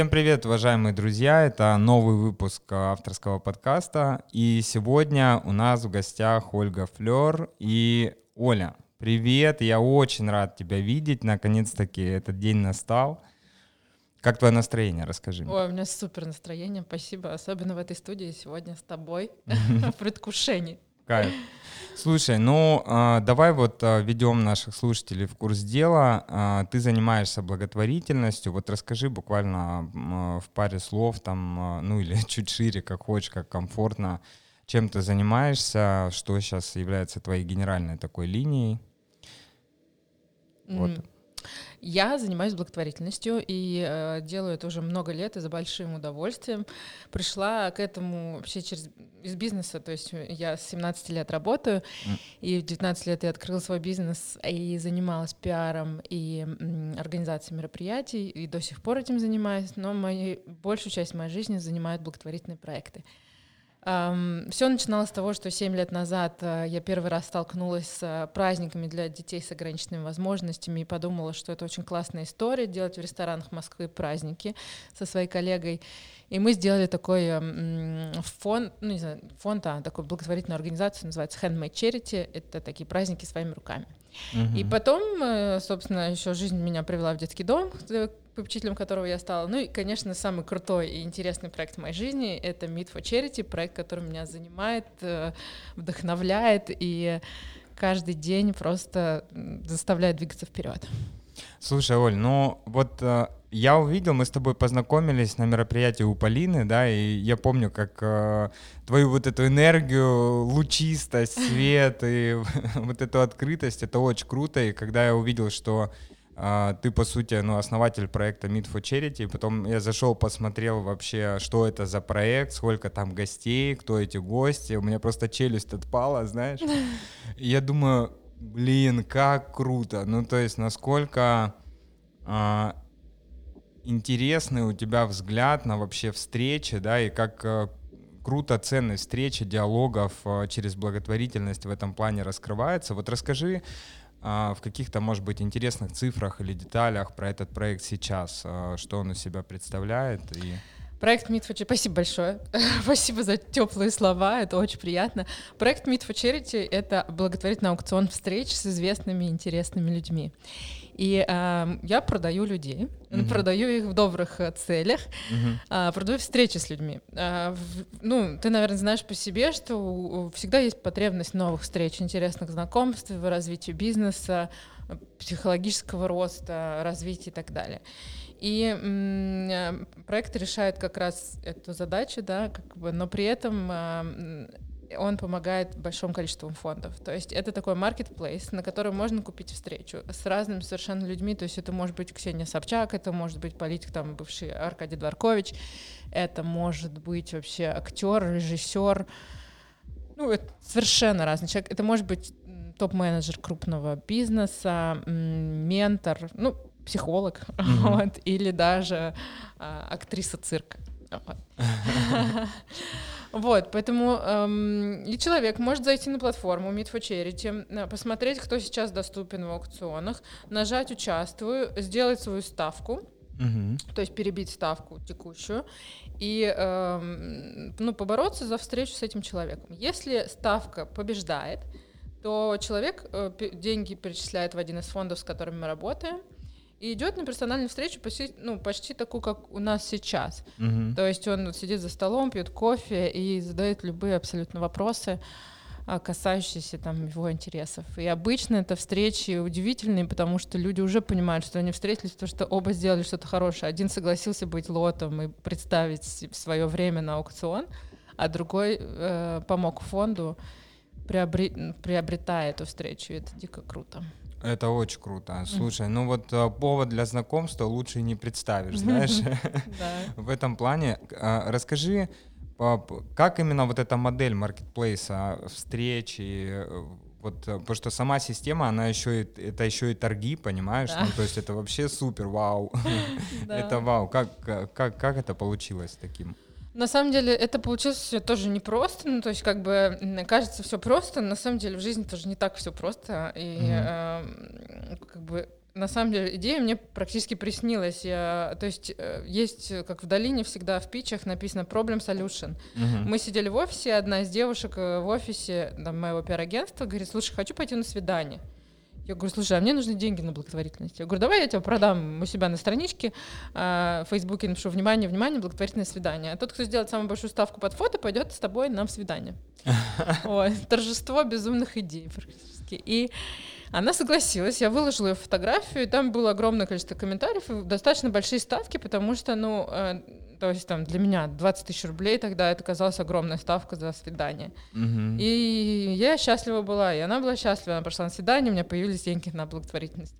Всем привет, уважаемые друзья! Это новый выпуск авторского подкаста. И сегодня у нас в гостях Ольга Флер и Оля. Привет, я очень рад тебя видеть. Наконец-таки этот день настал. Как твое настроение? Расскажи. Ой, у меня супер настроение, спасибо. Особенно в этой студии сегодня с тобой в предвкушении. Кайф. Слушай, ну э, давай вот э, ведем наших слушателей в курс дела. Э, ты занимаешься благотворительностью. Вот расскажи буквально в паре слов, там, ну или чуть шире, как хочешь, как комфортно, чем ты занимаешься, что сейчас является твоей генеральной такой линией. Mm. Вот. Я занимаюсь благотворительностью и э, делаю это уже много лет и за большим удовольствием. Пришла к этому вообще через из бизнеса, то есть я с 17 лет работаю, mm. и в 19 лет я открыла свой бизнес и занималась пиаром и м, организацией мероприятий, и до сих пор этим занимаюсь, но мои, большую часть моей жизни занимают благотворительные проекты. Все начиналось с того, что 7 лет назад uh, я первый раз столкнулась с uh, праздниками для детей с ограниченными возможностями и подумала, что это очень классная история делать в ресторанах Москвы праздники со своей коллегой. И мы сделали такой um, фонд, ну не знаю, фонд, а такой благотворительную организацию, называется Handmade Charity. Это такие праздники своими руками. Uh-huh. И потом, э, собственно, еще жизнь меня привела в детский дом, попечителем которого я стала. Ну и, конечно, самый крутой и интересный проект в моей жизни — это Meet for Charity, проект, который меня занимает, э, вдохновляет и каждый день просто заставляет двигаться вперед. Слушай, Оль, ну вот э, я увидел, мы с тобой познакомились на мероприятии у Полины, да, и я помню, как э, твою вот эту энергию, лучистость, свет и вот эту открытость, это очень круто, и когда я увидел, что ты, по сути, ну, основатель проекта Meet for Charity. Потом я зашел, посмотрел вообще, что это за проект, сколько там гостей, кто эти гости. У меня просто челюсть отпала, знаешь. Я думаю, блин, как круто. Ну, то есть, насколько а, интересный у тебя взгляд на вообще встречи, да, и как а, круто ценность встречи, диалогов а, через благотворительность в этом плане раскрывается. Вот расскажи, а, в каких-то, может быть, интересных цифрах или деталях про этот проект сейчас, а, что он из себя представляет и Проект Meet for Charity, спасибо большое, спасибо за теплые слова, это очень приятно. Проект Meet for Charity — это благотворительный аукцион встреч с известными интересными людьми. И э, я продаю людей, uh-huh. продаю их в добрых э, целях, uh-huh. э, продаю встречи с людьми. Э, в, ну, ты, наверное, знаешь по себе, что всегда есть потребность новых встреч, интересных знакомств, в развитии бизнеса, психологического роста, развития и так далее. И м, проект решает как раз эту задачу, да, как бы, но при этом э, он помогает большому количеству фондов. То есть это такой marketplace, на котором можно купить встречу с разными совершенно людьми. То есть это может быть Ксения Собчак, это может быть политик, там, бывший Аркадий Дворкович, это может быть вообще актер, режиссер. Ну, это совершенно разный человек. Это может быть топ-менеджер крупного бизнеса, ментор, ну, психолог, mm-hmm. вот, или даже а, актриса цирка. Вот. Поэтому эм, и человек может зайти на платформу Meet for Charity, э, посмотреть, кто сейчас доступен в аукционах, нажать «Участвую», сделать свою ставку, угу. то есть перебить ставку текущую, и эм, ну, побороться за встречу с этим человеком. Если ставка побеждает, то человек э, деньги перечисляет в один из фондов, с которыми мы работаем, и идет на персональную встречу почти, ну, почти такую, как у нас сейчас. Угу. То есть он сидит за столом, пьет кофе и задает любые абсолютно вопросы, а, касающиеся там его интересов. И обычно это встречи удивительные, потому что люди уже понимают, что они встретились, потому что оба сделали что-то хорошее. Один согласился быть лотом и представить свое время на аукцион, а другой э, помог фонду приобре- приобретая эту встречу. И это дико круто. Это очень круто. Слушай, ну вот э, повод для знакомства лучше не представишь, знаешь. В этом плане а, расскажи, как именно вот эта модель маркетплейса, встречи, э, вот, э, потому что сама система, она еще и, это еще и торги, понимаешь? Ну, то есть это вообще супер, вау. Это вау. Как, как, как это получилось таким? На самом деле это получилось все тоже непросто, ну то есть как бы кажется все просто, на самом деле в жизни тоже не так все просто, и mm-hmm. э, как бы на самом деле идея мне практически приснилась. Я, то есть э, есть, как в долине всегда в питчах написано problem solution. Uh-huh. Мы сидели в офисе, одна из девушек э, в офисе там, моего пиар-агентства говорит, слушай, хочу пойти на свидание. Я говорю, слушай, а мне нужны деньги на благотворительность. Я говорю, давай я тебя продам у себя на страничке э, в Фейсбуке, напишу, внимание, внимание, благотворительное свидание. А тот, кто сделает самую большую ставку под фото, пойдет с тобой на свидание. Торжество безумных идей практически. И она согласилась, я выложила ее фотографию, и там было огромное количество комментариев, и достаточно большие ставки, потому что, ну, э, то есть там для меня 20 тысяч рублей тогда это казалась огромная ставка за свидание. Мгм. И я счастлива была, и она была счастлива, она пошла на свидание, у меня появились деньги на благотворительность.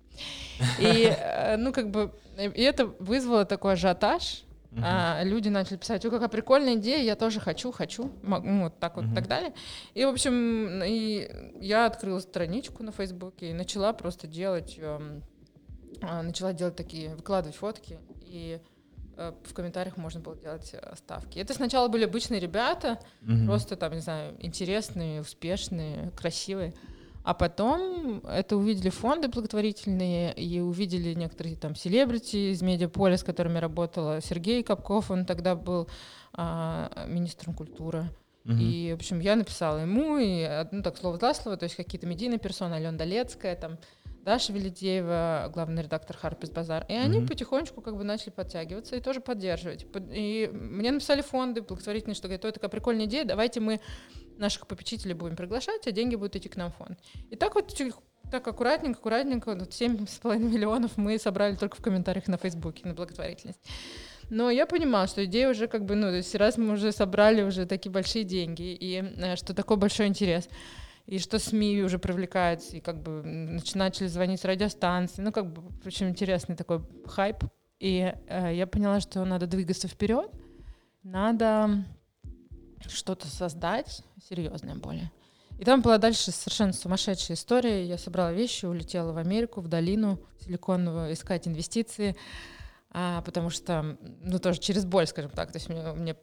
И, э, ну, как бы, и это вызвало такой ажиотаж, Мгм. а, люди начали писать, ой, какая прикольная идея, я тоже хочу, хочу, Мо- ну, вот так вот, Мгм. так далее. И, в общем, и я открыла страничку на Фейсбуке и начала просто делать, а, начала делать такие, выкладывать фотки, и э, в комментариях можно было делать э, ставки. Это сначала были обычные ребята, Мгм. просто там, не знаю, интересные, успешные, красивые. А потом это увидели фонды благотворительные и увидели некоторые там селебрити из медиаполя, с которыми работала Сергей Капков, он тогда был а, министром культуры. Мгм. И, в общем, я написала ему, и, э, ну, так, слово за слово, то есть какие-то медийные персоны, Алена Долецкая, там, Даша Велидеева, главный редактор Харпис Базар. И они Мгм. потихонечку как бы начали подтягиваться и тоже поддерживать. Под- И мне написали фонды благотворительные, что говорят, «Ой, такая прикольная идея, давайте мы наших попечителей будем приглашать, а деньги будут идти к нам в фонд. И так вот так аккуратненько, аккуратненько, вот 7,5 миллионов мы собрали только в комментариях на Фейсбуке на благотворительность. Но я понимала, что идея уже как бы, ну, то есть раз мы уже собрали уже такие большие деньги, и э, что такой большой интерес, и что СМИ уже привлекаются, и как бы начали звонить радиостанции, ну, как бы, общем, интересный такой хайп. И э, я поняла, что надо двигаться вперед, надо что-то создать серьезное более. И там была дальше совершенно сумасшедшая история. Я собрала вещи, улетела в Америку, в долину силиконовую, искать инвестиции, а, потому что, ну, тоже через боль, скажем так. То есть мне, мне,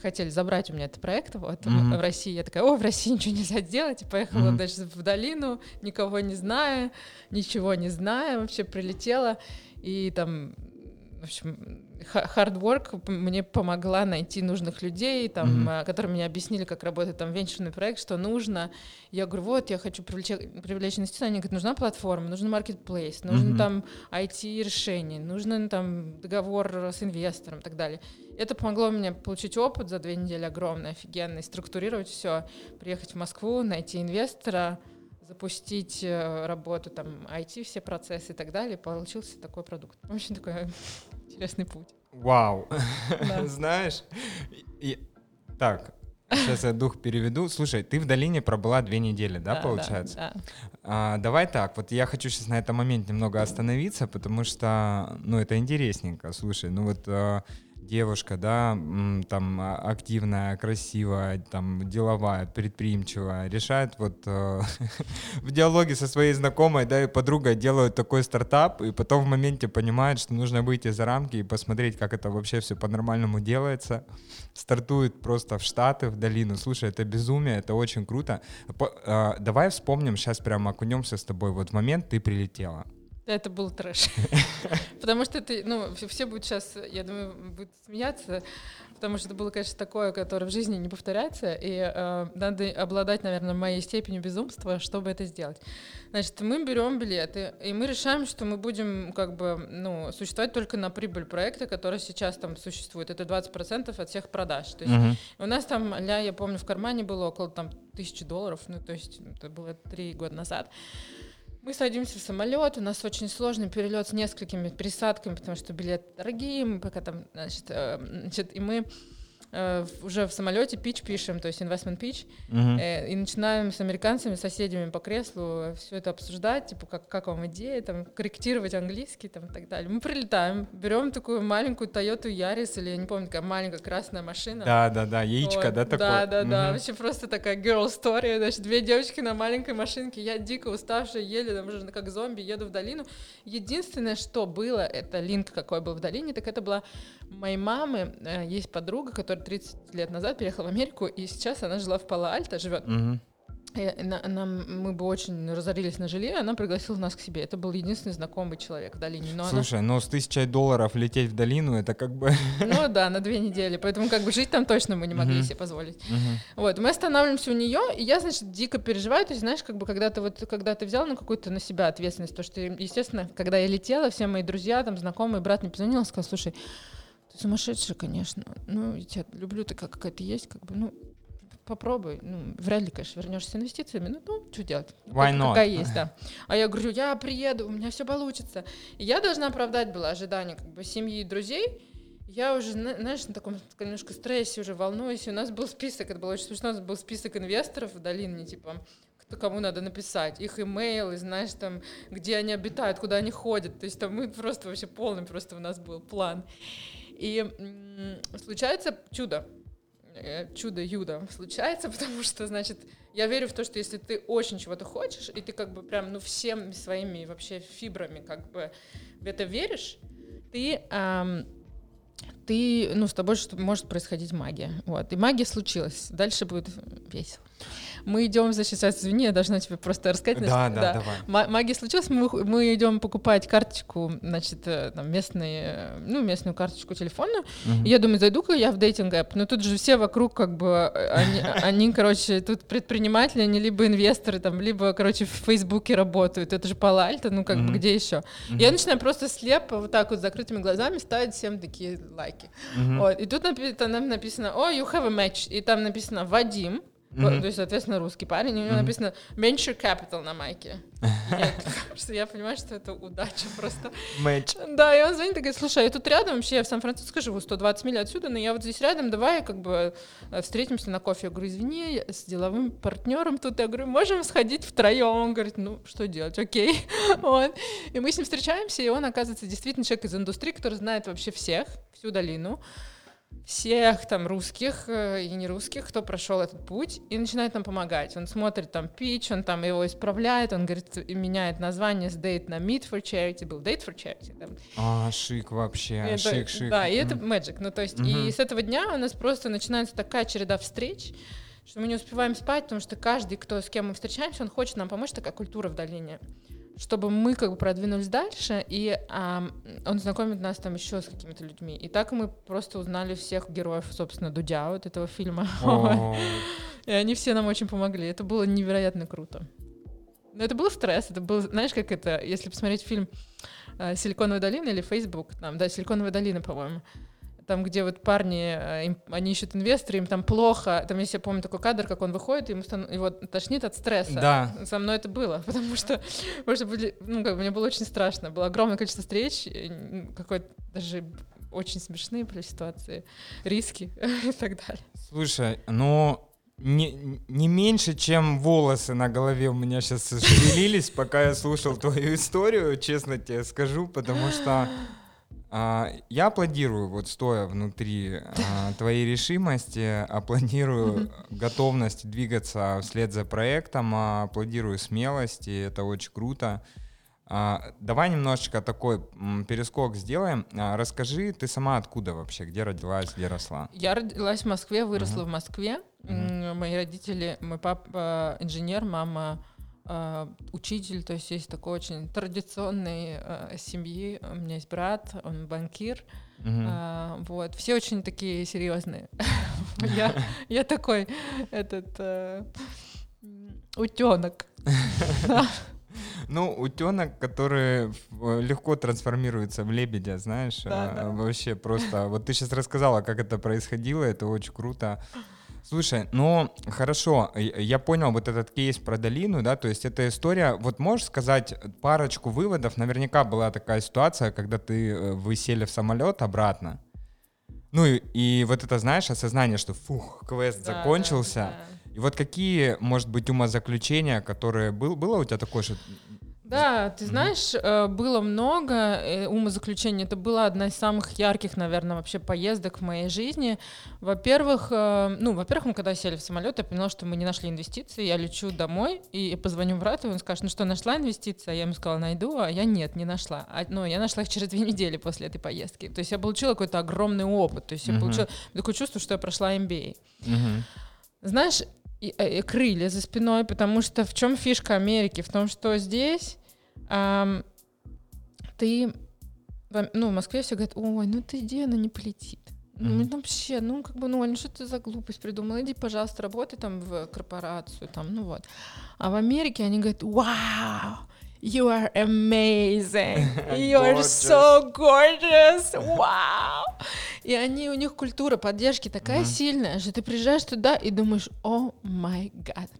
хотели забрать у меня этот проект вот, Мгм. в России. Я такая, о, в России ничего нельзя делать. И поехала Мгм. дальше в долину, никого не зная, ничего не зная, вообще прилетела. И там, в общем, hard work мне помогла найти нужных людей, там, а, которые мне объяснили, как работает там венчурный проект, что нужно. Я говорю, вот, я хочу привлечь, привлечь инвестиции. Они говорят, нужна платформа, нужен marketplace, нужно Мгм. там IT-решение, нужен там договор с инвестором и так далее. Это помогло мне получить опыт за две недели огромный, офигенный, структурировать все, приехать в Москву, найти инвестора, запустить э, работу, там, IT, все процессы и так далее, получился такой продукт. Очень такой интересный путь. Вау. Да. Знаешь, и- так, сейчас я дух переведу. Слушай, ты в долине пробыла две недели, да, получается? Да, А, давай так, вот я хочу сейчас на этом моменте немного остановиться, потому что, ну, это интересненько. Слушай, ну вот а, девушка, да, там а, активная, красивая, там деловая, предприимчивая, решает вот э, в диалоге со своей знакомой, да, и подругой делают такой стартап, и потом в моменте понимает, что нужно выйти за рамки и посмотреть, как это вообще все по-нормальному делается. Стартует просто в Штаты, в долину. Слушай, это безумие, это очень круто. По- э, давай вспомним, сейчас прямо окунемся с тобой. Вот в момент ты прилетела. Это был трэш. Потому что это, ну, все- будут сейчас, я думаю, будут смеяться, потому что это было, конечно, такое, которое в жизни не повторяется, и э, надо обладать, наверное, моей степенью безумства, чтобы это сделать. Значит, мы берем билеты, и мы решаем, что мы будем, как бы, ну, существовать только на прибыль проекта, который сейчас там существует. Это 20% от всех продаж. То есть Мгм. у нас там, ля, я помню, в кармане было около там тысячи долларов, ну, то есть это было три года назад. Мы садимся в самолет, у нас очень сложный перелет с несколькими пересадками, потому что билеты дорогие, мы пока там, значит, э, значит и мы уже в самолете пич пишем, то есть investment pitch, Мгм. э, и начинаем с американцами, соседями по креслу все это обсуждать, типа, как, как вам идея, там, корректировать английский, там, и так далее. Мы прилетаем, берем такую маленькую Toyota Yaris, или я не помню, такая маленькая красная машина, Да, да, да, яичко, вот, да, такое? Да, да, да. Мгм. Вообще просто такая girl story. Значит, две девочки на маленькой машинке. Я дико уставшая, еле там уже как зомби еду в долину. Единственное, что было, это линк, какой был в долине, так это была моей мамы. э, Есть подруга, которая 30 лет назад переехала в Америку, и сейчас она жила в Пало-Альто, живет. Мгм. нам, мы бы очень разорились на жилье, она пригласила нас к себе. Это был единственный знакомый человек в долине. Но Слушай, она... но с тысячей долларов лететь в долину, это как бы... Ну да, на две недели. Поэтому как бы жить там точно мы не могли uh-huh. себе позволить. Uh-huh. Вот, мы останавливаемся у нее, и я, значит, дико переживаю. То есть, знаешь, как бы когда ты вот, когда ты взял на какую-то на себя ответственность, то что, естественно, когда я летела, все мои друзья, там, знакомые, брат мне позвонил, сказал, слушай, сумасшедшая, конечно. Ну, я тебя люблю, ты как, какая ты есть, как бы, ну, попробуй. Ну, вряд ли, конечно, вернешься с инвестициями, ну, ну что делать? Why not? Какая есть, да. А я говорю, я приеду, у меня все получится. И я должна оправдать было ожидания как бы семьи и друзей. Я уже, знаешь, на таком немножко стрессе уже волнуюсь. И у нас был список, это было очень смешно, у нас был список инвесторов в долине, типа, кто кому надо написать, их имейлы, знаешь, там, где они обитают, куда они ходят. То есть там мы просто вообще полный просто у нас был план. И случается чудо. Э, чудо-юдо случается, потому что, значит, я верю в то, что если ты очень чего-то хочешь, и ты как бы прям, ну, всем своими вообще фибрами как бы в это веришь, ты, эм, ты, ну, с тобой что может происходить магия. Вот. И магия случилась. Дальше будет весело. Мы идем, значит, сейчас, извини, я должна тебе просто рассказать. Да, да, да, давай. Магия случилась, мы, мы идем покупать карточку, значит, э, там, местные, ну, местную карточку телефонную. Угу. И я думаю, зайду-ка я в дейтинг-эп. Но тут же все вокруг, как бы, э, они, они, короче, тут предприниматели, они либо инвесторы, там, либо, короче, в Фейсбуке работают. Это же Пала-Альто, ну, как бы, где еще? Я начинаю просто слепо, вот так вот, с закрытыми глазами ставить всем такие лайки. Вот. И тут там написано, о, oh, you have a match. И там написано Вадим, Mm-hmm. То есть, соответственно, русский парень, у него mm-hmm. написано Venture Capital на майке. Что я понимаю, что это удача просто. Матч. Да, и он звонит и говорит, слушай, я тут рядом, вообще я в Сан-Франциско живу, 120 миль отсюда, но я вот здесь рядом, давай как бы э, встретимся на кофе. Я говорю, извини, с деловым партнером тут. Я говорю, можем сходить втроем. Он говорит, ну, что делать, окей. Вот. И мы с ним встречаемся, и он, оказывается, действительно человек из индустрии, который знает вообще всех, всю долину всех там русских э, и не русских, кто прошел этот путь, и начинает нам помогать. Он смотрит там пич, он там его исправляет, он говорит, меняет название с date на meet for charity, был date for charity. Там. А, шик вообще, это, шик, шик. Да, и mm-hmm. это magic. Ну, то есть, mm-hmm. и с этого дня у нас просто начинается такая череда встреч, что мы не успеваем спать, потому что каждый, кто с кем мы встречаемся, он хочет нам помочь, такая культура в долине чтобы мы как бы продвинулись дальше, и а, он знакомит нас там еще с какими-то людьми. И так мы просто узнали всех героев, собственно, Дудя вот этого фильма. И они все нам очень помогли. Это было невероятно круто. Но это был стресс, это был, знаешь, как это, если посмотреть фильм э, «Силиконовая долина» или «Фейсбук», там, да, «Силиконовая долина», по-моему, там, где вот парни, э, им, они ищут инвесторы, им там плохо. Там, если я помню такой кадр, как он выходит, ему стан... его тошнит от стресса. Да. Со мной это было, потому что, потому что были, ну, как бы, мне было очень страшно. Было огромное количество встреч, какой-то даже очень смешные были ситуации, риски и так далее. Слушай, ну, не, не меньше, чем волосы на голове у меня сейчас шевелились, пока я слушал твою историю, честно тебе скажу, потому что а, я аплодирую, вот стоя внутри а, твоей решимости, аплодирую готовность двигаться вслед за проектом, а, аплодирую смелости, это очень круто. Давай немножечко такой перескок сделаем. Расскажи, ты сама откуда вообще, где родилась, где росла? Я родилась в Москве, выросла uh-huh. в Москве. Uh-huh. Мои родители, мой папа инженер, мама учитель, то есть есть такой очень традиционной uh, семьи. У меня есть брат, он банкир. Uh-huh. Uh, вот, все очень такие серьезные. я, я такой этот uh, утенок. Ну, утенок, который легко трансформируется в лебедя, знаешь, да, да. вообще просто. Вот ты сейчас рассказала, как это происходило, это очень круто. Слушай, ну хорошо, я понял вот этот кейс про долину, да, то есть эта история, вот можешь сказать парочку выводов, наверняка была такая ситуация, когда ты, э, вы сели в самолет обратно, ну и, и вот это, знаешь, осознание, что фух, квест да, закончился, да, да. и вот какие, может быть, умозаключения, которые, был, было у тебя такое, что да, ты знаешь, mm-hmm. было много э, умозаключений. Это была одна из самых ярких, наверное, вообще поездок в моей жизни. Во-первых, э, ну, во-первых, мы когда сели в самолет, я поняла, что мы не нашли инвестиции. Я лечу домой и позвоню брату, и он скажет, ну что, нашла инвестиции? А я ему сказала, найду, а я нет, не нашла. А, ну, я нашла их через две недели после этой поездки. То есть я получила какой-то огромный опыт. То есть mm-hmm. я получила такое чувство, что я прошла MBA. Mm-hmm. Знаешь, и, и крылья за спиной, потому что в чем фишка Америки? В том, что здесь эм, ты, ну, в Москве все говорят, ой, ну ты иди, она не полетит. Ну, mm-hmm. вообще, ну, как бы, ну, Аль, что ты за глупость придумала? Иди, пожалуйста, работай там в корпорацию, там, ну вот. А в Америке они говорят, вау, you are amazing, you are so gorgeous, wow. И они, у них культура поддержки такая сильная, что ты приезжаешь туда и думаешь, о май гад.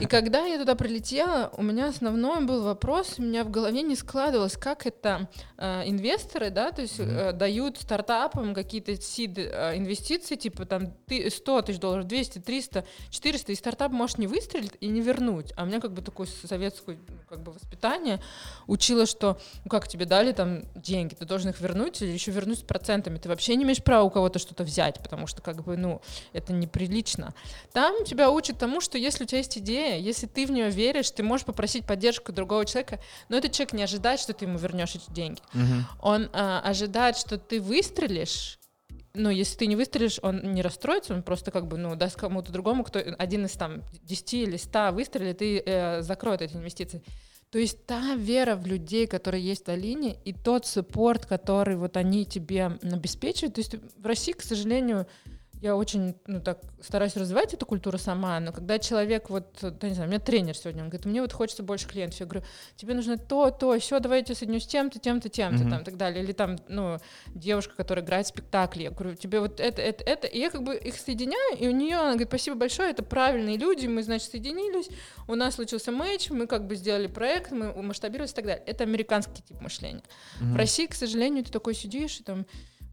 И когда я туда прилетела, у меня основной был вопрос, у меня в голове не складывалось, как это э, инвесторы, да, то есть э, дают стартапам какие-то сид э, инвестиции, типа там ты 100 тысяч долларов, 200, 300, 400, и стартап может не выстрелить и не вернуть. А у меня как бы такое советское ну, как бы воспитание учило, что ну как тебе дали там деньги, ты должен их вернуть или еще вернуть с процентами. Ты вообще не имеешь права у кого-то что-то взять, потому что как бы, ну, это неприлично. Там тебя учат тому, что если у тебя есть есть идея, если ты в нее веришь, ты можешь попросить поддержку другого человека, но этот человек не ожидает, что ты ему вернешь эти деньги. Угу. Он а, ожидает, что ты выстрелишь, но если ты не выстрелишь, он не расстроится, он просто как бы, ну, даст кому-то другому, кто один из там 10 или 100 выстрелит и э, закроет эти инвестиции. То есть та вера в людей, которые есть в долине, и тот суппорт, который вот они тебе обеспечивают. То есть в России, к сожалению, я очень, ну, так, стараюсь развивать эту культуру сама, но когда человек, вот, да, не знаю, у меня тренер сегодня, он говорит, мне вот хочется больше клиентов, я говорю, тебе нужно то, то, все, давай я тебя соединю с тем-то, тем-то, тем-то, mm-hmm. там, и так далее, или там, ну, девушка, которая играет в спектакли, я говорю, тебе вот это, это, это, и я как бы их соединяю, и у нее, она говорит, спасибо большое, это правильные люди, мы, значит, соединились, у нас случился матч, мы как бы сделали проект, мы масштабировались и так далее. Это американский тип мышления. Mm-hmm. В России, к сожалению, ты такой сидишь и там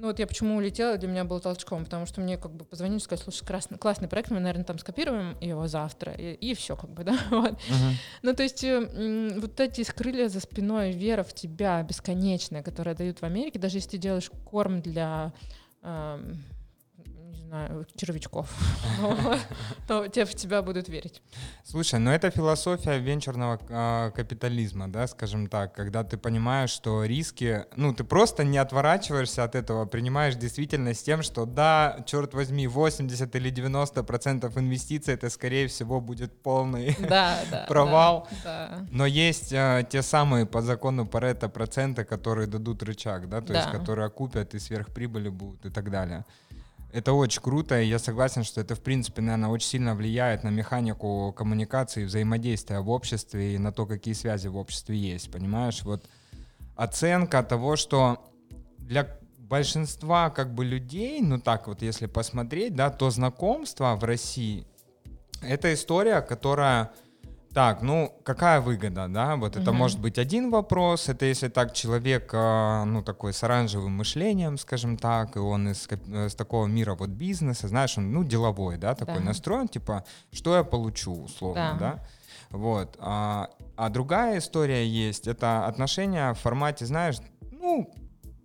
ну вот я почему улетела, для меня было толчком, потому что мне как бы позвонили, сказали, слушай, красный, классный проект, мы, наверное, там скопируем его завтра, и, и все как бы, да, вот. Uh-huh. Ну то есть э, вот эти крылья за спиной, вера в тебя бесконечная, которая дают в Америке, даже если ты делаешь корм для э, знаю, червячков, то те в тебя будут верить. Слушай, ну это философия венчурного а, капитализма, да, скажем так, когда ты понимаешь, что риски, ну ты просто не отворачиваешься от этого, принимаешь действительность тем, что да, черт возьми, 80 или 90 процентов инвестиций это скорее всего будет полный провал, но есть а, те самые по закону Паретта проценты, которые дадут рычаг, да, то есть которые окупят и сверхприбыли будут и так далее. Это очень круто, и я согласен, что это, в принципе, наверное, очень сильно влияет на механику коммуникации, взаимодействия в обществе и на то, какие связи в обществе есть, понимаешь? Вот оценка того, что для большинства как бы людей, ну так вот, если посмотреть, да, то знакомство в России — это история, которая так, ну какая выгода, да? Вот угу. это может быть один вопрос. Это если так человек, а, ну такой с оранжевым мышлением, скажем так, и он из, из такого мира вот бизнеса, знаешь, он ну деловой, да, такой да. настроен, типа, что я получу условно, да? да? Вот. А, а другая история есть, это отношения в формате, знаешь, ну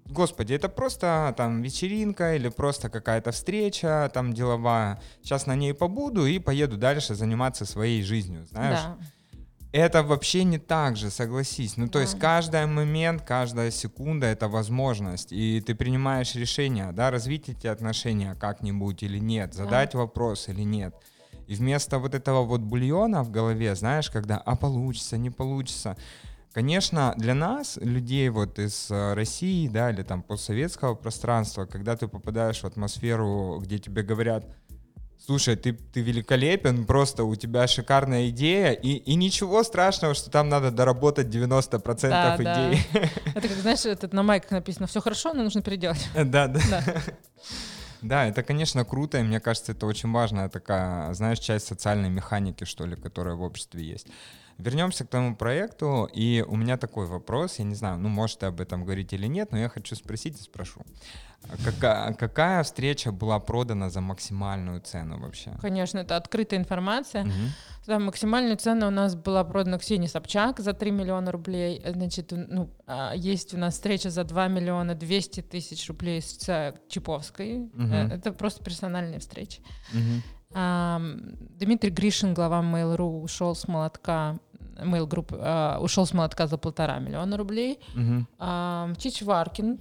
Господи, это просто там вечеринка или просто какая-то встреча там деловая. Сейчас на ней побуду и поеду дальше заниматься своей жизнью, знаешь? Да. Это вообще не так же, согласись. Ну, то да. есть каждый момент, каждая секунда — это возможность. И ты принимаешь решение, да, развить эти отношения как-нибудь или нет, задать да. вопрос или нет. И вместо вот этого вот бульона в голове, знаешь, когда «а получится, не получится», Конечно, для нас, людей вот из э, России, да, или там постсоветского пространства, когда ты попадаешь в атмосферу, где тебе говорят, слушай, ты, ты великолепен, просто у тебя шикарная идея, и, и ничего страшного, что там надо доработать 90% да, идей. Да. Это как, знаешь, этот на майках написано, все хорошо, но нужно переделать. Да, да. Да, это, конечно, круто, и мне кажется, это очень важная такая, знаешь, часть социальной механики, что ли, которая в обществе есть. Вернемся к тому проекту, и у меня такой вопрос, я не знаю, ну, может, об этом говорить или нет, но я хочу спросить и спрошу. Какая, какая встреча была продана за максимальную цену вообще? Конечно, это открытая информация. Угу. Да, максимальная цена у нас была продана Ксении Собчак за 3 миллиона рублей. Значит, ну, а, есть у нас встреча за 2 миллиона 200 тысяч рублей с Чиповской. Угу. Это просто персональные встречи. Угу. Дмитрий Гришин, глава Mail.ru, ушел с молотка Mail Group, ушел с молотка за полтора миллиона рублей. Угу. Чич Варкин,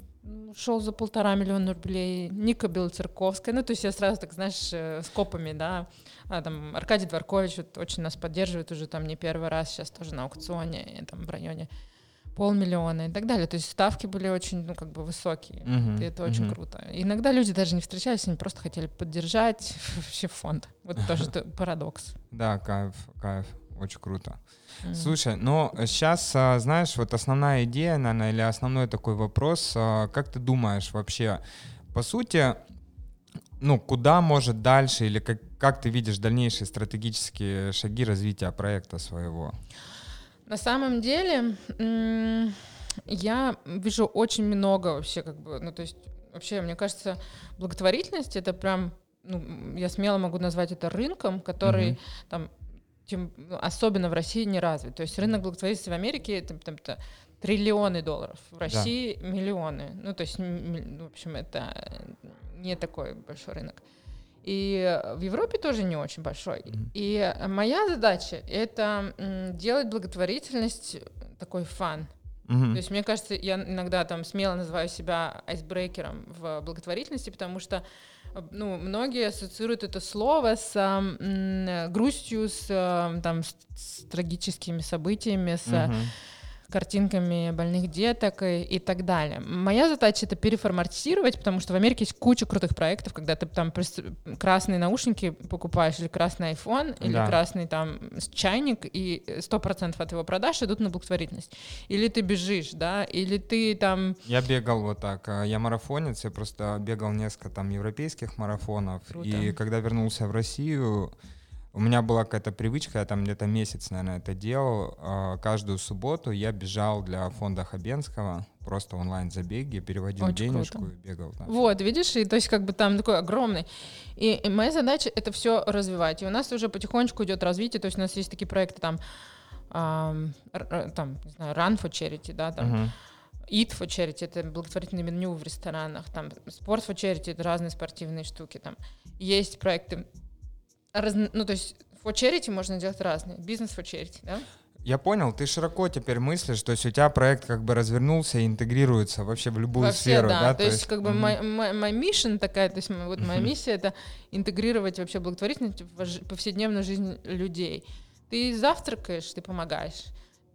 шел за полтора миллиона рублей, Ника Белоцерковская, ну, то есть я сразу так, знаешь, э, с копами, да, а, там Аркадий Дворкович вот, очень нас поддерживает уже там не первый раз, сейчас тоже на аукционе, там в районе полмиллиона и так далее. То есть ставки были очень, ну, как бы высокие. Uh-huh, и это uh-huh. очень круто. Иногда люди даже не встречались, они просто хотели поддержать вообще фонд. Вот тоже парадокс. Да, кайф, кайф. Очень круто. Mm. Слушай, ну сейчас, а, знаешь, вот основная идея, наверное, или основной такой вопрос, а, как ты думаешь вообще, по сути, ну, куда может дальше, или как, как ты видишь дальнейшие стратегические шаги развития проекта своего? На самом деле, я вижу очень много вообще, как бы, ну, то есть, вообще, мне кажется, благотворительность это прям, ну, я смело могу назвать это рынком, который mm-hmm. там, тем, ну, особенно в России не развит. То есть рынок благотворительности в Америке это, там, это триллионы долларов, в России да. миллионы. Ну, то есть, ну, в общем, это не такой большой рынок. И в Европе тоже не очень большой. Mm-hmm. И моя задача это делать благотворительность такой фан. Mm-hmm. То есть, мне кажется, я иногда там смело называю себя айсбрейкером в благотворительности, потому что ну, многие ассоциируют это слово с м, грустью, с, там, с, с трагическими событиями, с mm-hmm картинками больных деток и, и так далее. Моя задача это переформатировать, потому что в Америке есть куча крутых проектов, когда ты там красные наушники покупаешь или красный iPhone, или да. красный там чайник, и 100% от его продаж идут на благотворительность. Или ты бежишь, да, или ты там... Я бегал вот так, а, я марафонец, я просто бегал несколько там европейских марафонов, Круто. и когда вернулся в Россию, у меня была какая-то привычка, я там где-то месяц, наверное, это делал. А, каждую субботу я бежал для фонда Хабенского, просто онлайн-забеги, переводил Очень денежку круто. и бегал. Там. Вот, видишь, и то есть как бы там такой огромный. И, и моя задача это все развивать. И у нас уже потихонечку идет развитие, то есть у нас есть такие проекты там, эм, там, не знаю, Run for Charity, да, там, uh-huh. Eat for Charity — это благотворительное меню в ресторанах, там, Sport for Charity — это разные спортивные штуки, там, есть проекты раз, ну, то есть for charity можно делать разные. Бизнес for charity, да? Я понял, ты широко теперь мыслишь, то есть у тебя проект как бы развернулся и интегрируется вообще в любую вообще, сферу, да? да? То, то есть, есть как бы моя mm-hmm. такая, то есть вот моя миссия это интегрировать вообще благотворительность в повседневную жизнь людей. Ты завтракаешь, ты помогаешь.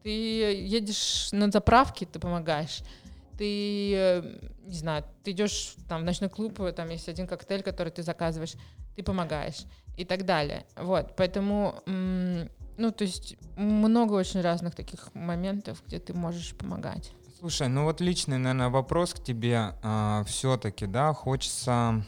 Ты едешь на заправке, ты помогаешь. Ты, э, не знаю, ты идешь там в ночной клуб, там есть один коктейль, который ты заказываешь, ты помогаешь и так далее. Вот, поэтому, ну, то есть много очень разных таких моментов, где ты можешь помогать. Слушай, ну вот личный, наверное, вопрос к тебе а, все-таки, да, хочется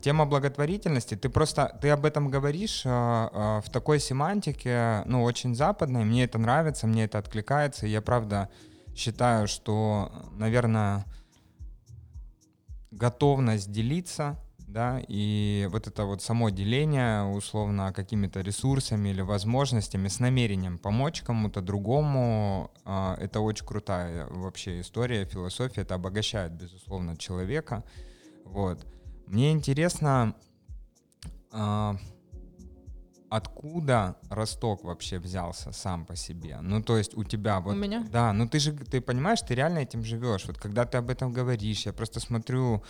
Тема благотворительности, ты просто, ты об этом говоришь а, а, в такой семантике, ну, очень западной, мне это нравится, мне это откликается, и я правда считаю, что, наверное, готовность делиться да, и вот это вот само деление, условно, какими-то ресурсами или возможностями с намерением помочь кому-то другому, а, это очень крутая вообще история, философия, это обогащает, безусловно, человека, вот. Мне интересно, а, откуда росток вообще взялся сам по себе? Ну, то есть у тебя вот... У меня? Да, ну ты же, ты понимаешь, ты реально этим живешь. Вот когда ты об этом говоришь, я просто смотрю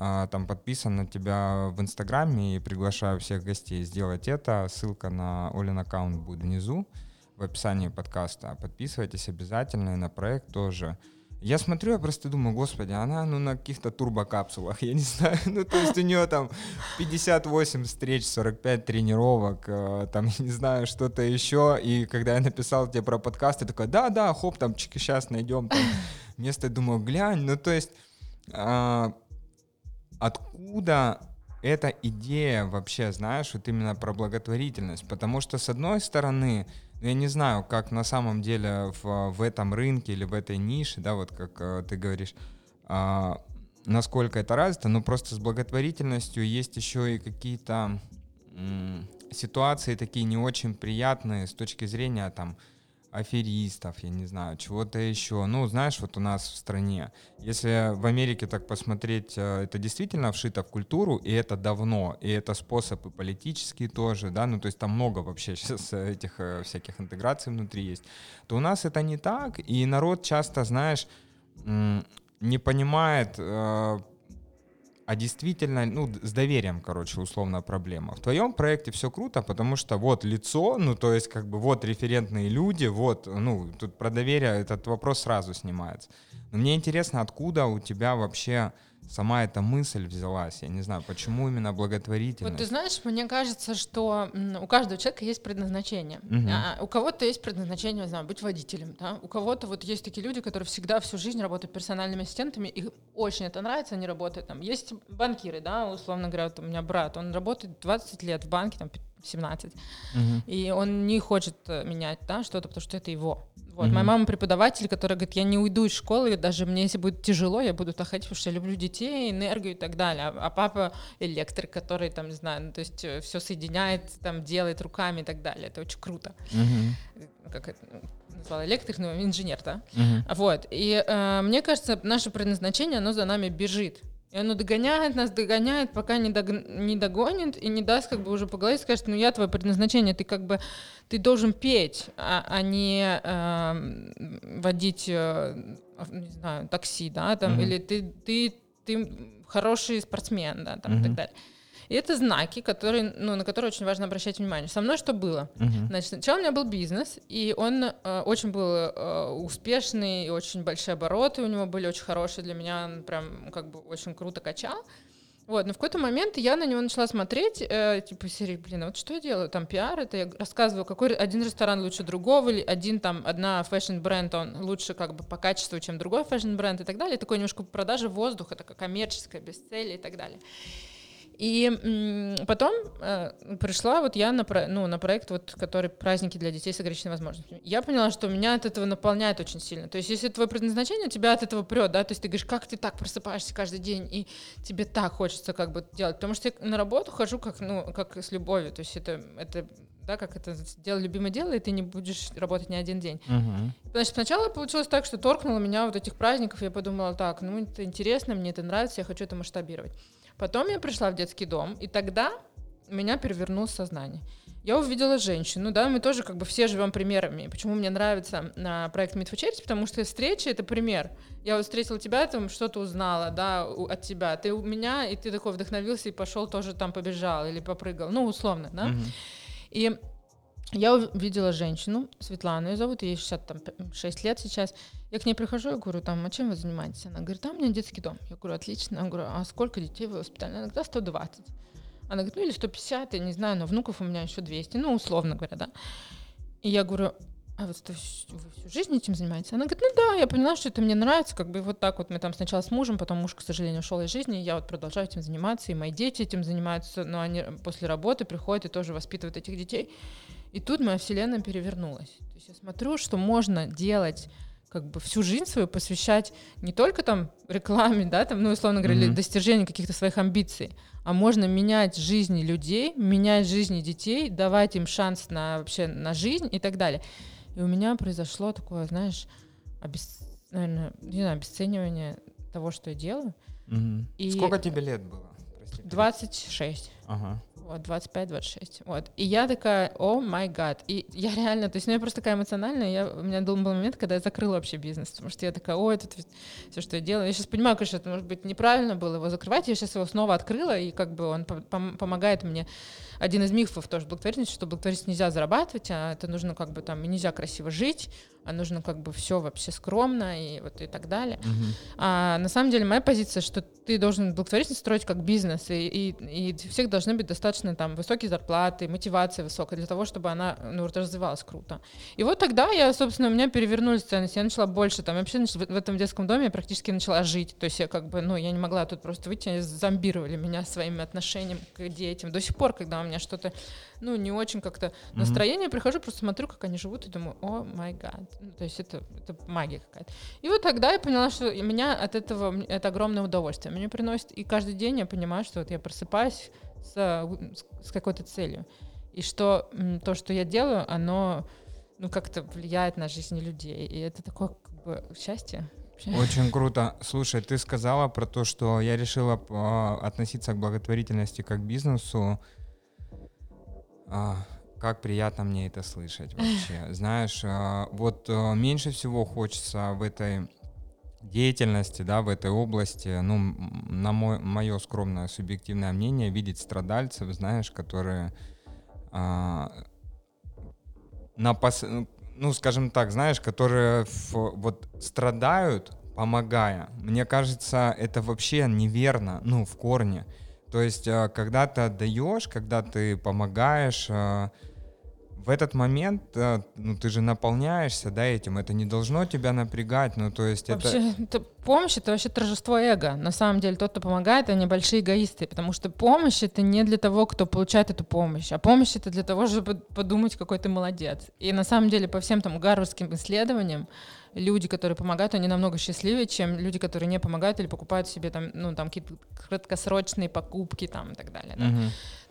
там подписан на тебя в Инстаграме и приглашаю всех гостей сделать это. Ссылка на Олин аккаунт будет внизу в описании подкаста. Подписывайтесь обязательно и на проект тоже. Я смотрю, я просто думаю, господи, она ну на каких-то турбокапсулах, я не знаю, ну то есть у нее там 58 встреч, 45 тренировок, э, там, я не знаю, что-то еще, и когда я написал тебе про подкаст, я такой, да-да, хоп, там, сейчас найдем там место, думаю, глянь, ну то есть а, откуда эта идея вообще, знаешь, вот именно про благотворительность? Потому что, с одной стороны, ну, я не знаю, как на самом деле в, в этом рынке или в этой нише, да, вот как э, ты говоришь, э, насколько это развито, но просто с благотворительностью есть еще и какие-то э, ситуации такие не очень приятные с точки зрения там аферистов, я не знаю, чего-то еще. Ну, знаешь, вот у нас в стране, если в Америке так посмотреть, э, это действительно вшито в культуру, и это давно, и это способы политические тоже, да, ну, то есть там много вообще сейчас этих э, всяких интеграций внутри есть, то у нас это не так, и народ часто, знаешь, не понимает, э, а действительно, ну, с доверием, короче, условно проблема. В твоем проекте все круто, потому что вот лицо, ну, то есть как бы вот референтные люди, вот, ну, тут про доверие этот вопрос сразу снимается. Но мне интересно, откуда у тебя вообще сама эта мысль взялась? Я не знаю, почему именно благотворительность? Вот ты знаешь, мне кажется, что у каждого человека есть предназначение. Угу. А, у кого-то есть предназначение, не знаю, быть водителем, да? У кого-то вот есть такие люди, которые всегда всю жизнь работают персональными ассистентами, их очень это нравится, они работают там. Есть банкиры, да, условно говоря, вот у меня брат, он работает 20 лет в банке, там 17, угу. и он не хочет э, менять, да, что-то, потому что это его. Вот. Mm-hmm. Моя мама преподаватель, которая говорит, я не уйду из школы, даже мне, если будет тяжело, я буду ходить, потому что я люблю детей, энергию и так далее. А, а папа электрик, который там, не знаю, ну, то есть э, все соединяет, там делает руками и так далее. Это очень круто. Mm-hmm. Как это назвала электрик, но инженер, да? Mm-hmm. Вот. И э, мне кажется, наше предназначение, оно за нами бежит. И оно догоняет нас, догоняет, пока не, дог... не догонит и не даст как бы уже по голове, скажет, ну я твое предназначение, ты как бы, ты должен петь, а, а не э, водить, э, не знаю, такси, да, там, mm-hmm. или ты, ты, ты хороший спортсмен, да, там, mm-hmm. и так далее. И это знаки, которые, ну, на которые очень важно обращать внимание. Со мной что было? Uh-huh. Значит, сначала у меня был бизнес, и он э, очень был э, успешный, и очень большие обороты у него были очень хорошие для меня, он прям как бы очень круто качал. Вот, но в какой-то момент я на него начала смотреть, э, типа, серии, блин, а вот что я делаю? Там пиар, это я рассказываю, какой один ресторан лучше другого, или один там, одна fashion-бренд, он лучше как бы по качеству, чем другой fashion-бренд и так далее. Такой немножко продажа воздуха, такая коммерческая, без цели и так далее. И потом э, пришла вот я на, про, ну, на проект, вот, который «Праздники для детей с ограниченными возможностями». Я поняла, что меня от этого наполняет очень сильно. То есть если твое предназначение, тебя от этого прет, да, то есть ты говоришь, как ты так просыпаешься каждый день, и тебе так хочется как бы делать. Потому что я на работу хожу как, ну, как с любовью, то есть это, это да, как это дело любимое дело, и ты не будешь работать ни один день. Uh-huh. Значит, сначала получилось так, что торкнуло меня вот этих праздников, я подумала, так, ну это интересно, мне это нравится, я хочу это масштабировать. Потом я пришла в детский дом, и тогда меня перевернуло сознание. Я увидела женщину, да, мы тоже как бы все живем примерами. Почему мне нравится на проект Meet for Charity, потому что встреча — это пример. Я вот встретила тебя, там что-то узнала, да, от тебя. Ты у меня, и ты такой вдохновился и пошел тоже там побежал или попрыгал, ну, условно, да. Mm-hmm. И я увидела женщину, Светлану ее зовут, ей 66 лет сейчас. Я к ней прихожу, я говорю, там, а чем вы занимаетесь? Она говорит, там у меня детский дом. Я говорю, отлично. Я говорю, а сколько детей в воспитали? Она говорит, 120. Она говорит, ну или 150, я не знаю, но внуков у меня еще 200, ну, условно говоря, да. И я говорю, а вот вы всю жизнь этим занимаетесь? Она говорит, ну да, я поняла, что это мне нравится, как бы вот так вот мы там сначала с мужем, потом муж, к сожалению, ушел из жизни, и я вот продолжаю этим заниматься, и мои дети этим занимаются, но они после работы приходят и тоже воспитывают этих детей. И тут моя вселенная перевернулась. То есть я смотрю, что можно делать как бы всю жизнь свою посвящать не только там рекламе, да, там, ну, условно говоря, mm-hmm. достижению каких-то своих амбиций, а можно менять жизни людей, менять жизни детей, давать им шанс на вообще на жизнь и так далее. И у меня произошло такое, знаешь, обес... наверное, не знаю, обесценивание того, что я делаю. Mm-hmm. И Сколько тебе лет было? Прости, 26. Ага вот, 25-26, вот. И я такая, о май гад. И я реально, то есть, ну, я просто такая эмоциональная, я, у меня был момент, когда я закрыла вообще бизнес, потому что я такая, о, это все, что я делаю. Я сейчас понимаю, конечно, это, может быть, неправильно было его закрывать, я сейчас его снова открыла, и как бы он пом- помогает мне. Один из мифов тоже благотворительности, что благотворительность нельзя зарабатывать, а это нужно как бы там, нельзя красиво жить, а нужно как бы все вообще скромно и вот и так далее. Uh-huh. А на самом деле моя позиция, что ты должен благотворительность строить как бизнес, и, и, и всех должны быть достаточно там высокие зарплаты, мотивация высокая для того, чтобы она ну, развивалась круто. И вот тогда я, собственно, у меня перевернулись ценности, я начала больше там, вообще в, в этом детском доме я практически начала жить, то есть я как бы, ну, я не могла тут просто выйти, они зомбировали меня своими отношениями к детям. До сих пор, когда у меня что-то ну, не очень как-то настроение, mm-hmm. прихожу, просто смотрю, как они живут, и думаю, о май гад. Ну, то есть это, это магия какая-то. И вот тогда я поняла, что меня от этого это огромное удовольствие. Мне приносит, и каждый день я понимаю, что вот я просыпаюсь с, с какой-то целью. И что то, что я делаю, оно ну, как-то влияет на жизнь людей. И это такое как бы счастье. Очень круто. Слушай, ты сказала про то, что я решила э, относиться к благотворительности как к бизнесу а, как приятно мне это слышать вообще. Знаешь, а, вот а, меньше всего хочется в этой деятельности, да, в этой области, ну, на мой, мое скромное субъективное мнение, видеть страдальцев, знаешь, которые а, на пос... ну, скажем так, знаешь, которые в, вот страдают, помогая. Мне кажется, это вообще неверно, ну, в корне. То есть, а, когда ты отдаешь, когда ты помогаешь, а, в этот момент, э, ну, ты же наполняешься, да, этим, это не должно тебя напрягать, ну, то есть вообще, это... это... Помощь — это вообще торжество эго. На самом деле, тот, кто помогает, они большие эгоисты, потому что помощь — это не для того, кто получает эту помощь, а помощь — это для того, чтобы подумать, какой ты молодец. И на самом деле, по всем там гарвардским исследованиям, люди, которые помогают, они намного счастливее, чем люди, которые не помогают или покупают себе там, ну, там какие-то краткосрочные покупки там и так далее. Да? Uh-huh.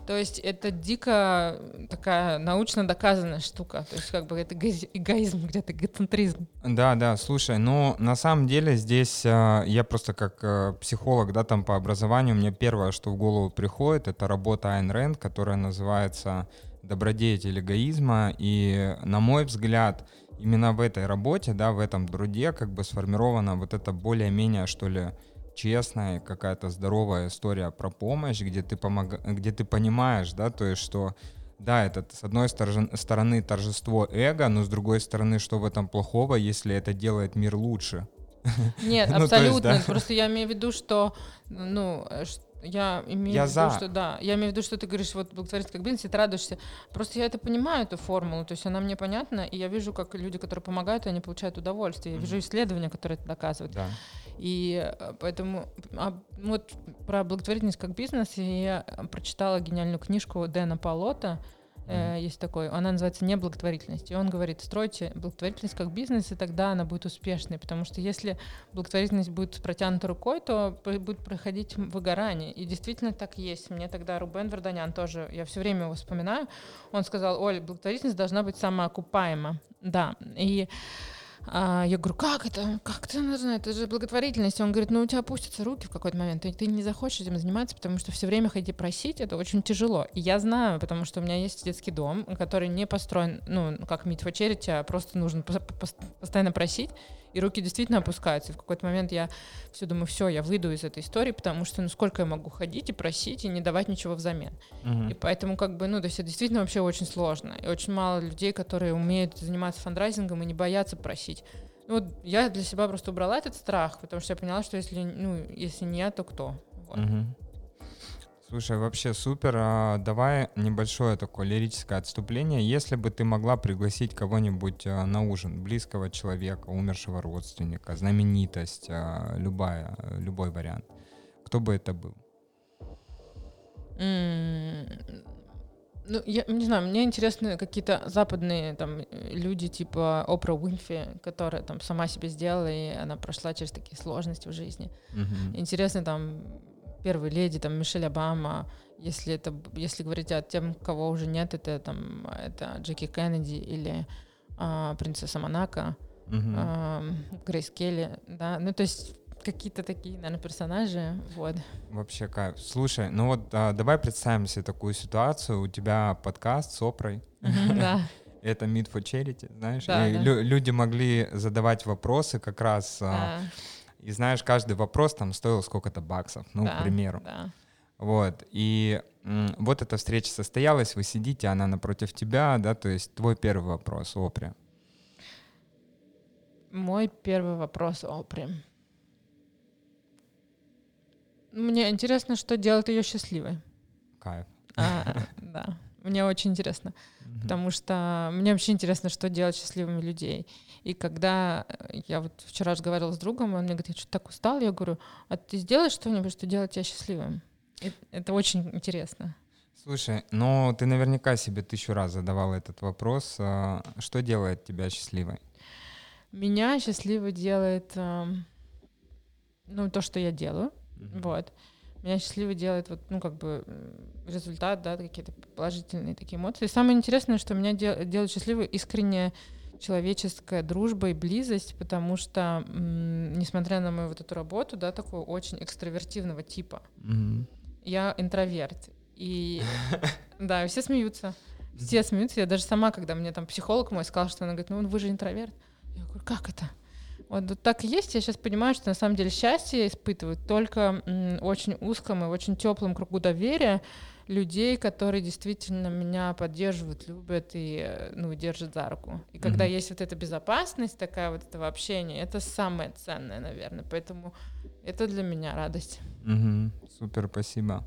То есть это дико такая научно доказанная штука. То есть как бы это эгоизм, где-то эгоцентризм. Да, да, слушай, ну на самом деле здесь э, я просто как э, психолог, да, там по образованию, мне первое, что в голову приходит, это работа Айн Рэнд, которая называется «Добродетель эгоизма». И на мой взгляд, именно в этой работе, да, в этом труде как бы сформирована вот это более-менее, что ли, честная, какая-то здоровая история про помощь, где ты, помог... где ты понимаешь, да, то есть, что да, это с одной стороны торжество эго, но с другой стороны, что в этом плохого, если это делает мир лучше? Нет, ну, абсолютно. Есть, да. Просто я имею в виду, что, ну, я имею я в виду, за. что да, я имею в виду, что ты говоришь, вот благотворительность как бизнес, и ты радуешься. Просто я это понимаю, эту формулу, то есть она мне понятна, и я вижу, как люди, которые помогают, они получают удовольствие. Я mm-hmm. вижу исследования, которые это доказывают. Да. И э, поэтому а, вот про благотворительность как бизнес я прочитала гениальную книжку Дэна Полота, mm-hmm. есть такой, она называется «Неблаготворительность». И он говорит, стройте благотворительность как бизнес, и тогда она будет успешной. Потому что если благотворительность будет протянута рукой, то будет проходить выгорание. И действительно так есть. Мне тогда Рубен Варданян тоже, я все время его вспоминаю, он сказал, Оль, благотворительность должна быть самоокупаема. Да, и а, я говорю, как это? Как это нужно? Это же благотворительность. Он говорит, ну у тебя опустятся руки в какой-то момент, и ты не захочешь этим заниматься, потому что все время ходить просить, это очень тяжело. И я знаю, потому что у меня есть детский дом, который не построен, ну, как Meet for а просто нужно постоянно просить и руки действительно опускаются. И в какой-то момент я все думаю, все, я выйду из этой истории, потому что ну сколько я могу ходить и просить и не давать ничего взамен. Uh-huh. И поэтому как бы, ну, то есть это действительно вообще очень сложно. И очень мало людей, которые умеют заниматься фандрайзингом и не боятся просить. Ну, вот я для себя просто убрала этот страх, потому что я поняла, что если, ну, если не я, то кто? Вот. Uh-huh. Слушай, вообще супер. А, давай небольшое такое лирическое отступление. Если бы ты могла пригласить кого-нибудь а, на ужин, близкого человека, умершего родственника, знаменитость, а, любая, любой вариант, кто бы это был? Mm, ну, я не знаю, мне интересны какие-то западные там люди, типа Опра Уинфи, которая там сама себе сделала, и она прошла через такие сложности в жизни. Mm-hmm. Интересно там первой леди, там, Мишель Обама, если это, если говорить о тем, кого уже нет, это там, это Джеки Кеннеди или а, принцесса Монако, угу. а, Грейс Келли, да, ну то есть какие-то такие, наверное, персонажи, вот. Вообще кайф. Слушай, ну вот а, давай представим себе такую ситуацию, у тебя подкаст с Опрой. Да. Это Meet for Charity, знаешь, да, и да. Лю- люди могли задавать вопросы как раз а, да. И знаешь, каждый вопрос там стоил сколько-то баксов, ну, да, к примеру. Да. Вот, и вот эта встреча состоялась, вы сидите, она напротив тебя, да, то есть твой первый вопрос, Опре. Мой первый вопрос, Опре. Мне интересно, что делает ее счастливой. Кайф. А, да, мне очень интересно, потому что мне вообще интересно, что делать счастливыми людей. И когда э, я вот вчера разговаривала с другом, он мне говорит, я что-то так устал, я говорю, а ты сделаешь что-нибудь, что делает тебя счастливым? И это очень интересно. Слушай, ну ты наверняка себе тысячу раз задавал этот вопрос. А, что делает тебя счастливой? Меня счастливой делает ну, то, что я делаю. Mm-hmm. Вот. Меня счастливо делает вот, ну, как бы результат, да, какие-то положительные такие эмоции. И самое интересное, что меня дел- делает счастливой искренне человеческая дружба и близость, потому что, несмотря на мою вот эту работу, да, такого очень экстравертивного типа, mm-hmm. я интроверт. И да, все смеются. Все смеются. Я даже сама, когда мне там психолог мой сказал, что она говорит, ну вы же интроверт. Я говорю, как это? Вот, так и есть. Я сейчас понимаю, что на самом деле счастье испытывают только очень узком и очень теплом кругу доверия людей, которые действительно меня поддерживают, любят и э, ну, держат за руку. И когда mm-hmm. есть вот эта безопасность, такая вот этого общения, это самое ценное, наверное. Поэтому это для меня радость. Mm-hmm. Супер, спасибо.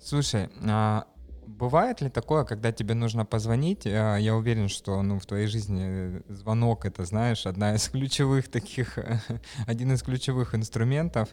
Слушай, а бывает ли такое, когда тебе нужно позвонить? А, я уверен, что ну, в твоей жизни звонок это, знаешь, одна из ключевых таких, один из ключевых инструментов.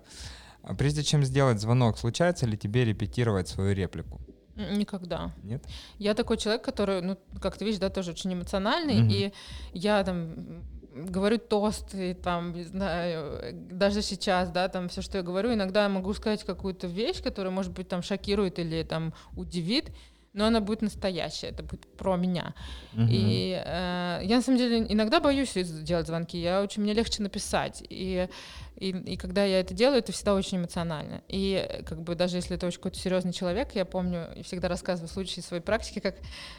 А прежде чем сделать звонок, случается ли тебе репетировать свою реплику? Никогда. Нет? Я такой человек, который, ну, как ты видишь, да, тоже очень эмоциональный, угу. и я там говорю тосты, там, не знаю, даже сейчас, да, там все, что я говорю, иногда я могу сказать какую-то вещь, которая, может быть, там шокирует или там удивит, но она будет настоящая, это будет про меня. Uh-huh. И э, я на самом деле иногда боюсь делать звонки, я очень мне легче написать, и и, и когда я это делаю, это всегда очень эмоционально. И как бы даже если это очень какой-то серьезный человек, я помню и всегда рассказываю случаи своей практики, как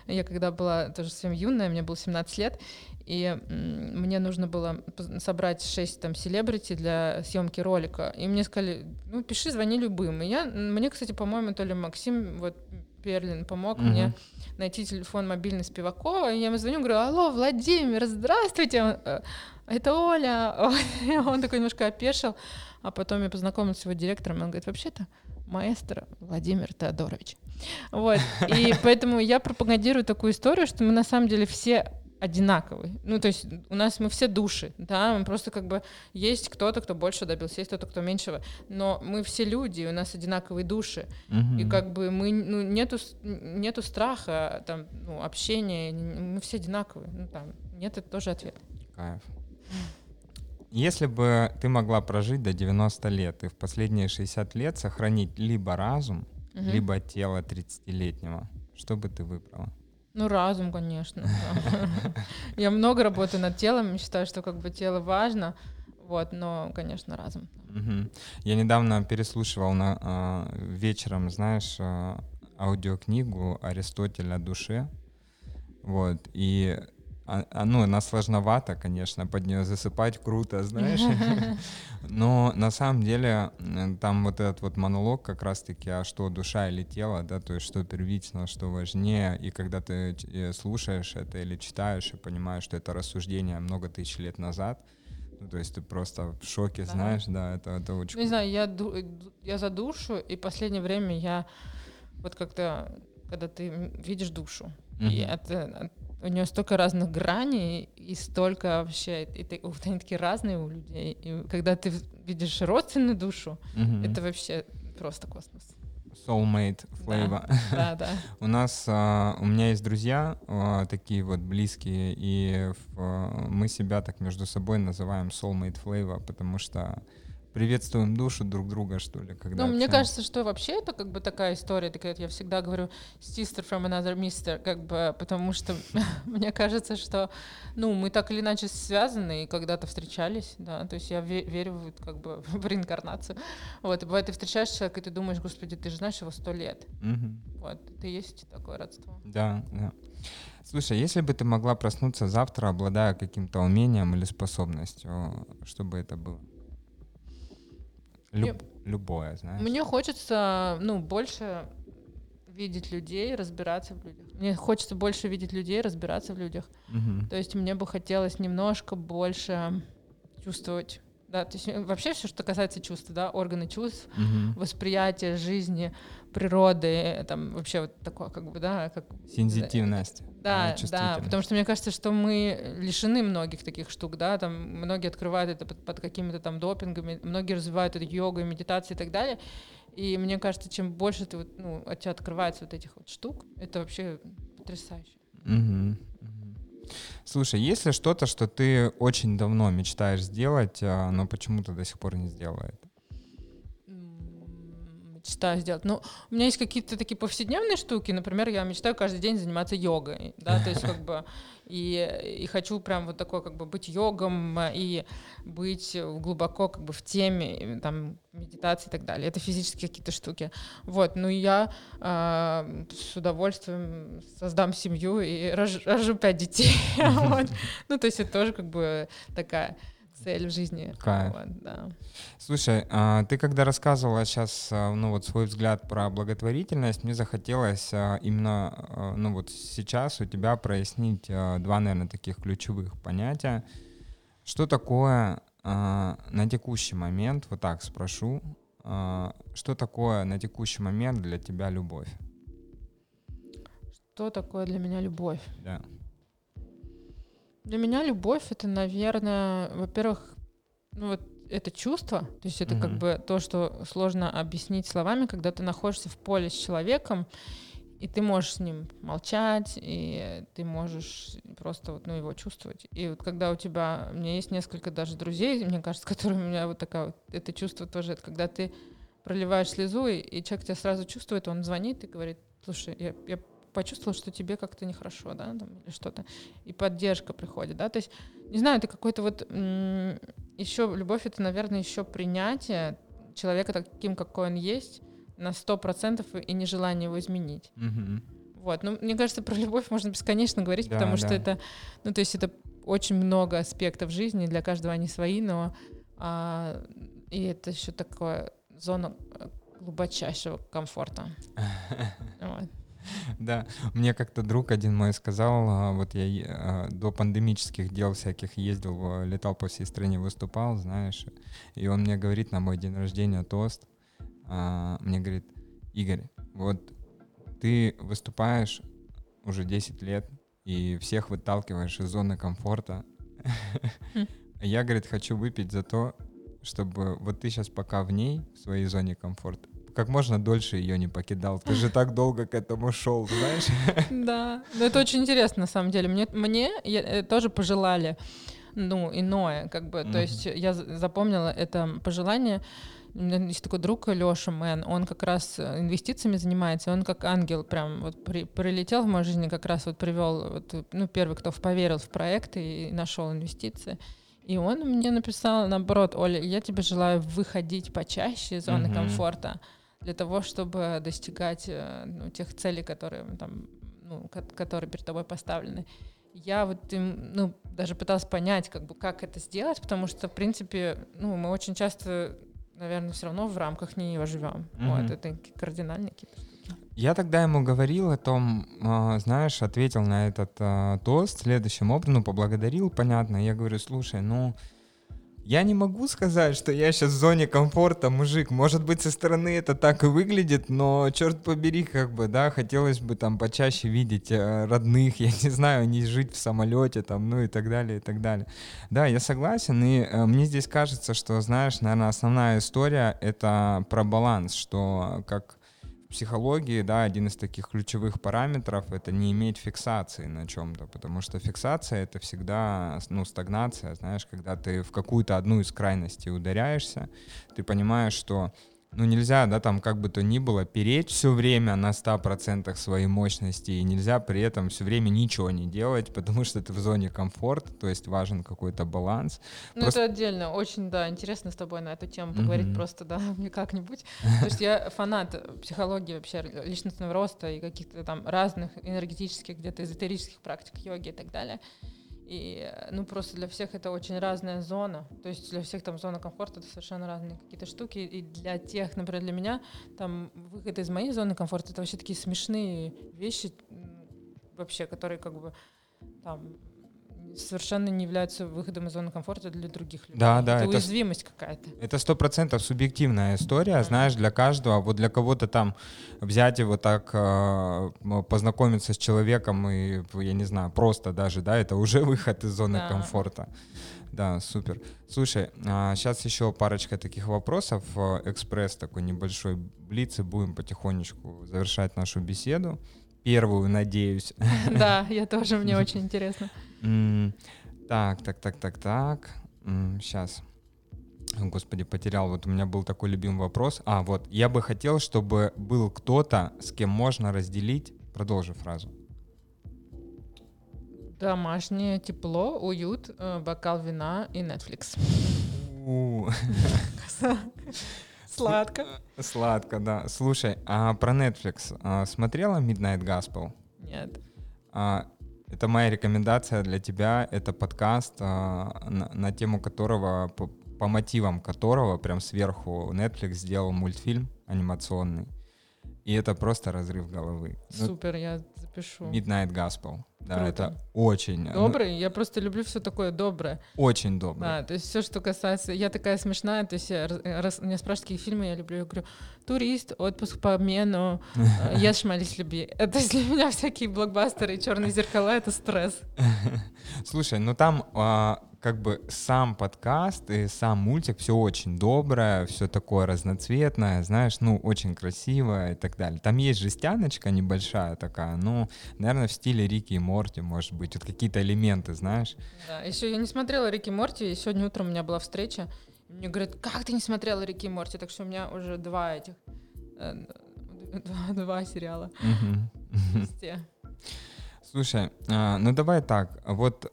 я когда была тоже совсем юная, мне было 17 лет, и мне нужно было собрать 6 там селебрити для съемки ролика. И мне сказали, ну, пиши, звони любым. И я, мне, кстати, по-моему, то ли Максим вот Перлин помог uh-huh. мне найти телефон мобильный Спивакова. И я ему звоню, говорю, алло, Владимир, здравствуйте. «Э, это Оля. Он такой немножко опешил. А потом я познакомился с его директором, и он говорит, вообще-то маэстро Владимир Теодорович. Вот. И поэтому я пропагандирую такую историю, что мы на самом деле все одинаковый. Ну, то есть у нас мы все души, да, мы просто как бы есть кто-то, кто больше добился, есть кто-то, кто меньшего, но мы все люди, у нас одинаковые души, угу. и как бы мы, ну, нету, нету страха, там, ну, общения, мы все одинаковые, ну, там, нет, это тоже ответ. Кайф. Если бы ты могла прожить до 90 лет и в последние 60 лет сохранить либо разум, угу. либо тело 30-летнего, что бы ты выбрала? Ну, разум, конечно. Я много работаю над телом, считаю, что как бы тело важно, вот, но, конечно, разум. Я недавно переслушивал на, а, вечером, знаешь, а, аудиокнигу Аристотеля о душе, вот, и а, а, ну, она сложновата, конечно, под нее засыпать круто, знаешь. Но на самом деле там вот этот вот монолог как раз-таки, а что душа или тело, да, то есть что первично, что важнее. И когда ты э, слушаешь это или читаешь и понимаешь, что это рассуждение много тысяч лет назад, ну, то есть ты просто в шоке, да. знаешь, да, это, это очень... Не знаю, я, э, я за душу, и последнее время я вот как-то, когда ты видишь душу, mm-hmm. и это, у нее столько разных граней и столько вообще, и, и, они такие разные у людей. И когда ты видишь родственную душу, mm-hmm. это вообще просто космос. Soulmate flavor. Да, да. да. у нас, а, у меня есть друзья а, такие вот близкие, и в, мы себя так между собой называем soulmate flavor, потому что приветствуем душу друг друга, что ли, когда. Ну, мне кажется, что вообще это как бы такая история, такая, я всегда говорю sister from another mister, как бы, потому что мне кажется, что, ну, мы так или иначе связаны и когда-то встречались, да, то есть я верю в, как бы в реинкарнацию. Вот, и бывает, ты встречаешь человека, и ты думаешь, господи, ты же знаешь его сто лет. Вот, это и есть такое родство. Да, да. Слушай, если бы ты могла проснуться завтра, обладая каким-то умением или способностью, что бы это было? Люб, любое, знаешь. Мне хочется, ну, больше видеть людей, разбираться в людях. Мне хочется больше видеть людей, разбираться в людях. Угу. То есть мне бы хотелось немножко больше чувствовать да, то есть э, вообще все, что касается чувств, да, органы чувств, угу. восприятие жизни, природы, там вообще вот такое, как бы, да, как сенситивность. Да, да, потому что мне кажется, что мы лишены многих таких штук, да, там многие открывают это под, под какими-то там допингами, многие развивают это йогой, медитацией и так далее. И мне кажется, чем больше ты вот, ну, от тебя открывается вот этих вот штук, это вообще потрясающе. Угу. Слушай, есть ли что-то, что ты очень давно мечтаешь сделать, а, но почему-то до сих пор не сделала это? Мечтаю сделать. Ну, у меня есть какие-то такие повседневные штуки. Например, я мечтаю каждый день заниматься йогой, да, то есть как бы и, и хочу прям вот такой как бы быть йогом и быть глубоко как бы в теме там медитации и так далее. Это физические какие-то штуки. Вот, ну я э, с удовольствием создам семью и рож, рожу пять детей. Ну то есть это тоже как бы такая цель в жизни. Кайф. Вот, да. Слушай, а, ты когда рассказывала сейчас, а, ну вот свой взгляд про благотворительность, мне захотелось а, именно, ну вот сейчас у тебя прояснить два, наверное, таких ключевых понятия. Что такое на текущий момент, вот так спрошу, что такое на текущий момент для тебя любовь? Что такое для меня любовь? Да. Для меня любовь это, наверное, во-первых, ну вот это чувство, то есть это как Мгм. бы то, что сложно объяснить словами, когда ты находишься в поле с человеком, и ты можешь с ним молчать, и ты можешь просто вот, ну, его чувствовать. И вот когда у тебя, у меня есть несколько даже друзей, мне кажется, с которыми у меня вот такая вот, это чувство тоже, это когда ты проливаешь слезу, и, и человек тебя сразу чувствует, он звонит и говорит, слушай, я, я почувствовал, что тебе как-то нехорошо, да, там, или что-то, и поддержка приходит, да, то есть, не знаю, это какой-то вот еще любовь, это, наверное, еще принятие человека таким, какой он есть, на сто процентов и нежелание его изменить. Мгм. Вот, ну, мне кажется, про любовь можно бесконечно говорить, Да, потому что да. это, ну, то есть это очень много аспектов жизни, для каждого они свои, но а, и это еще такое зона э, глубочайшего комфорта. Вот. Да, мне как-то друг один мой сказал, а, вот я а, до пандемических дел всяких ездил, в- летал по всей стране, выступал, знаешь, и он мне говорит на мой день рождения тост, а, мне говорит, Игорь, вот ты выступаешь уже 10 лет и всех выталкиваешь из зоны комфорта. Хм. А Я, говорит, хочу выпить за то, чтобы вот ты сейчас пока в ней, в своей зоне комфорта, как можно дольше ее не покидал. Ты же так долго к этому шел, знаешь? Да, но это очень интересно на самом деле. Мне, мне я- э, тоже пожелали, ну, иное, как бы, Мгм. то есть я за- запомнила это пожелание. У меня есть такой друг Леша Мэн, он как раз э, инвестициями занимается, он как ангел прям вот при- прилетел в мою жизнь и как раз вот привел, вот, ну, первый, кто поверил в проекты и нашел инвестиции. И он мне написал, наоборот, Оля, я тебе желаю выходить почаще из зоны Мгм. комфорта для того, чтобы достигать э, ну, тех целей, которые там, ну, ко- которые перед тобой поставлены. Я вот им, ну, даже пыталась понять, как бы, как это сделать, потому что, в принципе, ну, мы очень часто, наверное, все равно в рамках нее живем. Мгм. Вот, это кардинальные какие-то штуки. Я тогда ему говорил о том, а, знаешь, ответил на этот а, тост следующим образом, ну, поблагодарил, понятно. Я говорю, слушай, ну, я не могу сказать, что я сейчас в зоне комфорта, мужик. Может быть, со стороны это так и выглядит, но, черт побери, как бы, да, хотелось бы там почаще видеть э, родных, я не знаю, не жить в самолете, там, ну и так далее, и так далее. Да, я согласен, и э, мне здесь кажется, что, знаешь, наверное, основная история — это про баланс, что как психологии, да, один из таких ключевых параметров — это не иметь фиксации на чем-то, потому что фиксация — это всегда, ну, стагнация, знаешь, когда ты в какую-то одну из крайностей ударяешься, ты понимаешь, что ну, нельзя, да, там, как бы то ни было, переть все время на 100% своей мощности, и нельзя при этом все время ничего не делать, потому что ты в зоне комфорта, то есть важен какой-то баланс. Ну, Просто- это отдельно. Очень, да, интересно с тобой на эту тему поговорить Мгм. просто, да, мне как-нибудь. Потому что я фанат психологии вообще, личностного роста и каких-то там разных энергетических, где-то эзотерических практик йоги и так далее. И, э, ну, просто для всех это очень разная зона. То есть для всех там зона комфорта — это совершенно разные какие-то штуки. И для тех, например, для меня, там, выход из моей зоны комфорта — это вообще такие смешные вещи, вообще, которые как бы там совершенно не являются выходом из зоны комфорта для других людей. Да, да, это, это уязвимость какая-то. Это сто процентов субъективная история, Мгм. знаешь, для каждого. Вот для кого-то там взять и вот так э, познакомиться с человеком и, я не знаю, просто даже, да, это уже выход из зоны Да. комфорта. Да, супер. Слушай, сейчас еще парочка таких вопросов. э, Экспресс такой небольшой блиц, и будем потихонечку завершать нашу беседу. Первую, надеюсь. Да, я тоже, мне очень интересно. М, Так, так, так, так, так. Сейчас. Господи, потерял. Вот у меня был такой любимый вопрос. А, вот. Я бы хотел, чтобы был кто-то, с кем можно разделить... Продолжи фразу. Домашнее тепло, уют, э, бокал вина и Netflix. Сладко. Сладко, да. Слушай, а про Netflix а, смотрела Midnight Gospel? Нет. Это моя рекомендация для тебя. Это подкаст, а, на, на тему которого, по, по мотивам которого, прям сверху Netflix сделал мультфильм анимационный. И это просто разрыв головы. Ну, Супер, я запишу. Midnight Gospel. Да, Круто. это очень... Ну, добрый? Ну, я просто люблю все такое доброе. Очень добрый. Да, то есть все, что касается... Я такая смешная, то есть я, раз, меня спрашивают, какие фильмы я люблю, я говорю, турист, отпуск по обмену, ешь, молись, люби. Это для меня всякие блокбастеры и черные зеркала — это стресс. Слушай, ну там а, как бы сам подкаст и сам мультик все очень доброе, все такое разноцветное, знаешь, ну, очень красивое и так далее. Там есть жестяночка небольшая такая, ну, наверное, в стиле Рики и Морти, может быть, вот какие-то элементы, знаешь. Да, еще я не смотрела Рики и Морти, и сегодня утром у меня была встреча, мне говорят, как ты не смотрела Рики и Морти? Так что у меня уже два этих, э, два, два сериала. Слушай, а, ну давай так, вот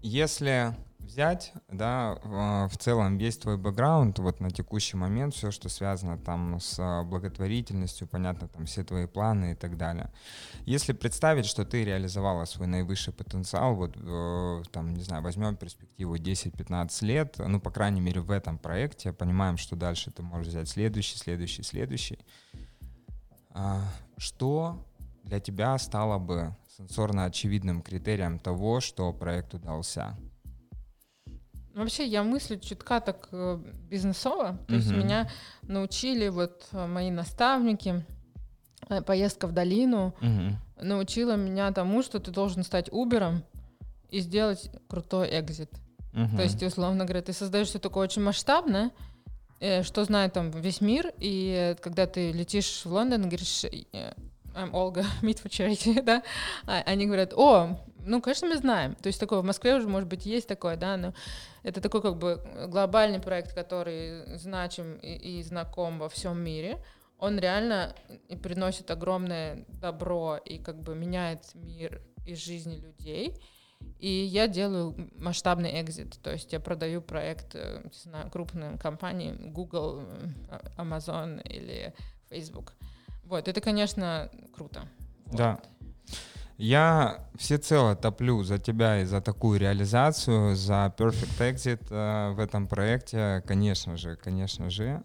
если взять, да, в целом весь твой бэкграунд вот на текущий момент, все, что связано там с а, благотворительностью, понятно, там все твои планы и так далее. Если представить, что ты реализовала свой наивысший потенциал, вот э, там, не знаю, возьмем перспективу 10-15 лет, ну, по крайней мере, в этом проекте, понимаем, что дальше ты можешь взять следующий, следующий, следующий. А, что для тебя стало бы сенсорно очевидным критерием того, что проект удался? Вообще я мыслю чутка так э, бизнесово. То есть меня научили вот э, мои наставники, э, поездка в долину. Научила меня тому, что ты должен стать Убером и сделать крутой экзит. То есть, условно говоря, ты создаешь что-то такое очень масштабное, что знает там весь мир, и когда ты летишь в Лондон, говоришь, I'm Olga, meet for charity, да, а, они говорят, о, ну, конечно, мы знаем. То есть такое в Москве уже, может быть, есть такое, да, но это такой как бы глобальный проект, который значим и, и знаком во всем мире. Он реально приносит огромное добро и как бы меняет мир и жизни людей. И я делаю масштабный экзит, то есть я продаю проект, э, не знаю, крупным компаниям, Google, э, Amazon или Facebook. Вот, это, конечно, круто. Вот. Я всецело топлю за тебя и за такую реализацию, за Perfect Exit э, в этом проекте, конечно же, конечно же.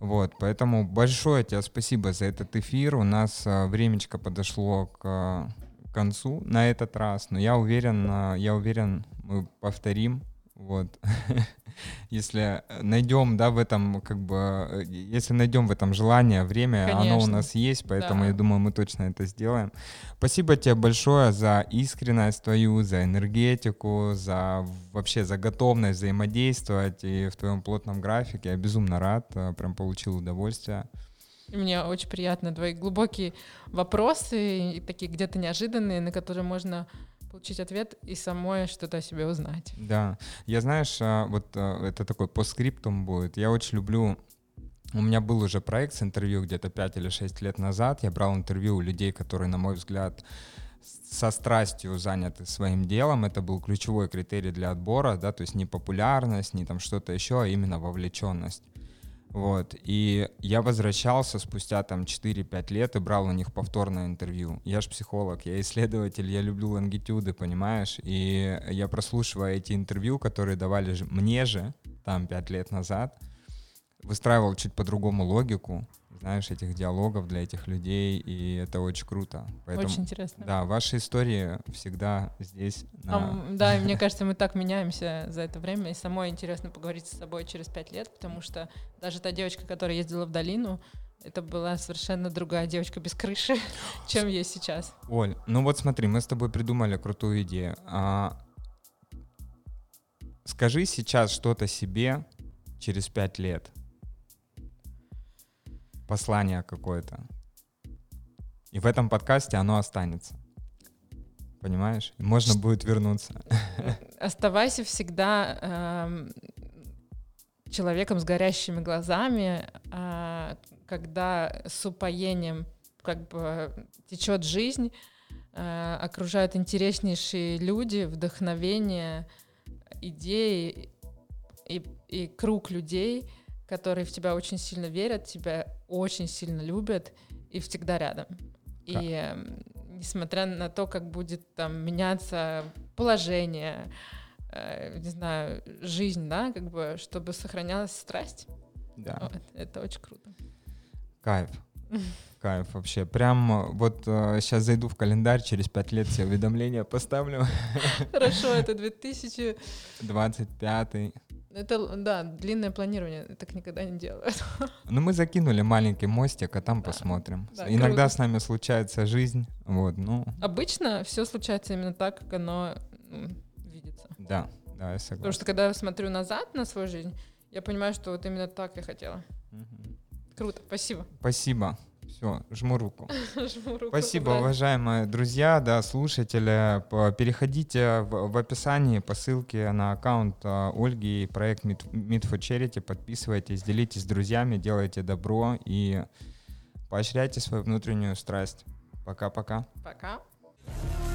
Вот, поэтому большое тебе спасибо за этот эфир. У нас э, времечко подошло к э, концу на этот раз, но я уверен, э, я уверен, мы повторим вот. если найдем, да, в этом, как бы, если найдем в этом желание, время, Конечно. оно у нас есть, поэтому да. я думаю, мы точно это сделаем. Спасибо тебе большое за искренность твою, за энергетику, за вообще за готовность взаимодействовать и в твоем плотном графике. Я безумно рад, э, прям получил удовольствие. Мне очень приятно твои глубокие вопросы, такие где-то неожиданные, на которые можно получить ответ и самой что-то о себе узнать. Да, я знаешь, а, вот а, это такой постскриптум будет. Я очень люблю у меня был уже проект с интервью где-то 5 или 6 лет назад. Я брал интервью у людей, которые, на мой взгляд, со страстью заняты своим делом. Это был ключевой критерий для отбора, да, то есть не популярность, не там что-то еще, а именно вовлеченность. Вот. И я возвращался спустя там 4-5 лет и брал у них повторное интервью. Я же психолог, я исследователь, я люблю лонгитюды, понимаешь? И я прослушивая эти интервью, которые давали мне же там 5 лет назад, выстраивал чуть по-другому логику, знаешь, этих диалогов для этих людей, и это очень круто. Поэтому, очень интересно. Да, ваши истории всегда здесь. На... А, да, мне кажется, мы так меняемся за это время, и самой интересно поговорить с собой через пять лет, потому что даже та девочка, которая ездила в долину, это была совершенно другая девочка без крыши, чем есть сейчас. Оль, ну вот смотри, мы с тобой придумали крутую идею. А, скажи сейчас что-то себе через пять лет послание какое-то. И в этом подкасте оно останется. Понимаешь? Можно будет вернуться. Оставайся всегда э, человеком с горящими глазами, э, когда с упоением как бы течет жизнь, э, окружают интереснейшие люди, вдохновение, идеи и, и круг людей — которые в тебя очень сильно верят, тебя очень сильно любят и всегда рядом. И э, несмотря на то, как будет там меняться положение, э, не знаю, жизнь, да, как бы, чтобы сохранялась страсть. Да. Вот, это очень круто. Кайф. Кайф вообще. Прям э, вот э, сейчас зайду в календарь, через пять лет все уведомления поставлю. Хорошо, это 2000... 25 Это, да, длинное планирование, так никогда не делают. Ну, мы закинули маленький мостик, а там Да. посмотрим. Да, Иногда круто. с нами случается жизнь. Вот, ну, Обычно все случается именно так, как оно ну, видится. да, да, я Потому согласен. что когда я смотрю назад на свою жизнь, я понимаю, что вот именно так я хотела. Мгм. Круто, спасибо. Спасибо. Все, жму руку. Жму руку. Спасибо, Да. уважаемые друзья, да, слушатели. Переходите в, в описании по ссылке на аккаунт а, Ольги и проект Meet, Meet for Charity. Подписывайтесь, делитесь с друзьями, делайте добро и поощряйте свою внутреннюю страсть. Пока-пока. Пока. What's wrong